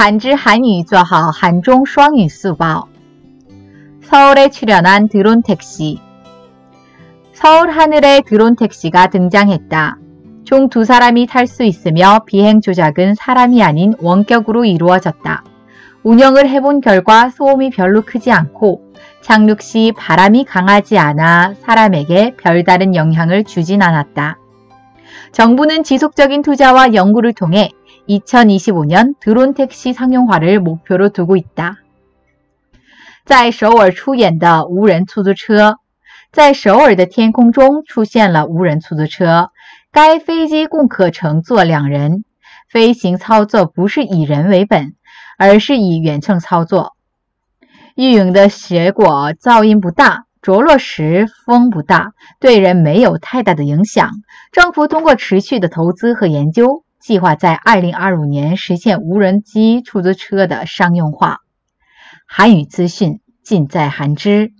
한지韩语做好韩中双语速报. 서울에 출연한 드론 택시. 서울 하늘에 드론 택시가 등장했다. 총 두 사람이 탈 수 있으며 비행 조작은 사람이 아닌 원격으로 이루어졌다. 운영을 해본 결과 소음이 별로 크지 않고 착륙 시 바람이 강하지 않아 사람에게 별다른 영향을 주진 않았다. 정부는 지속적인 투자와 연구를 통해 2025년 드론 택시 상용화를 목표로 두고 있다. 在首尔出演的无人出租车，在首尔的天空中出现了无人出租车。该飞机共可乘坐两人，飞行操作不是以人为本，而是以远程操作。运营的结果噪音不大，着落时风不大，对人没有太大的影响。政府通过持续的投资和研究， 计划在2025年实现无人机出租车的商用化。韩语资讯尽在韩知。